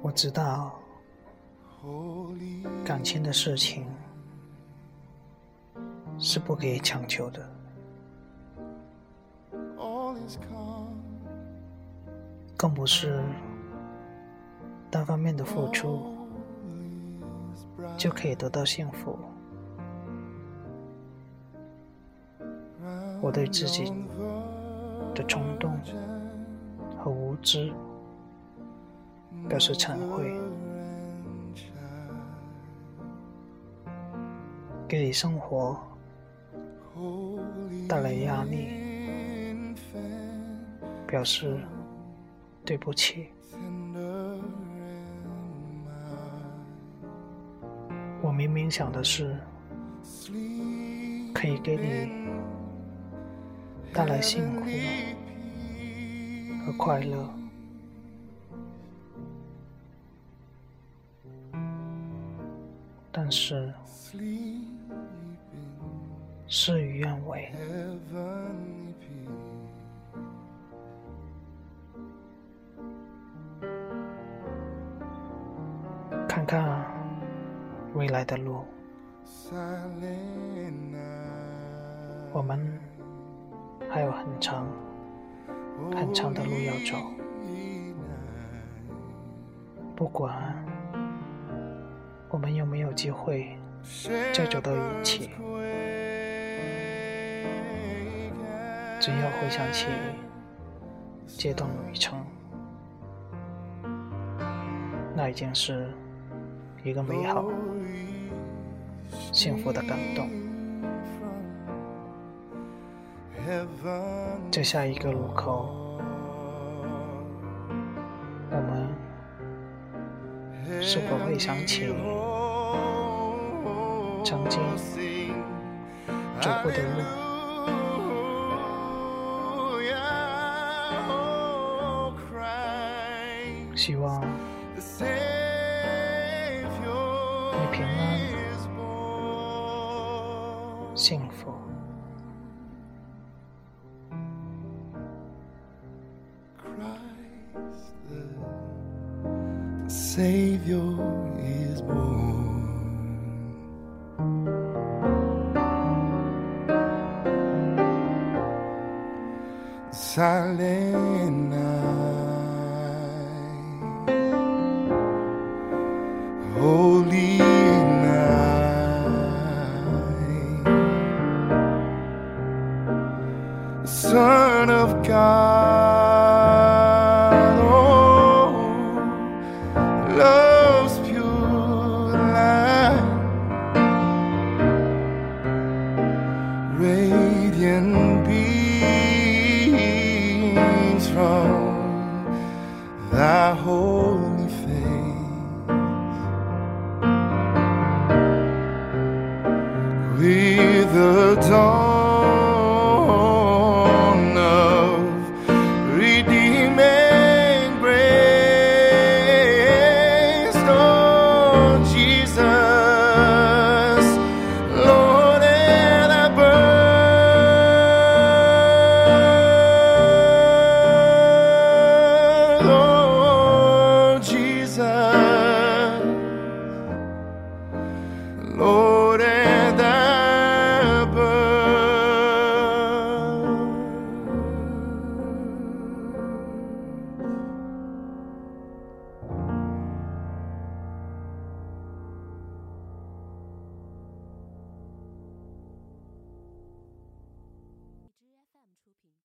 我知道感情的事情是不可以强求的.更不是单方面的付出.就可以得到幸福。我对自己的冲动和无知表示忏悔，给你生活带来压力，表示对不起。我明明想的是可以给你带来幸福和快乐。但是事与愿违。看看未来的路我们还有很长很长的路要走。不管我们有没有机会再走到一起，只要回想起这段旅程，那已经是一个美好、幸福的感动。在下一个路口，我们是否会想起曾经走过的路？希望你平安、幸福。Savior is born. Silent night, holy night, Son of God, love's pure light, radiant beams from thy holy face. With the dawn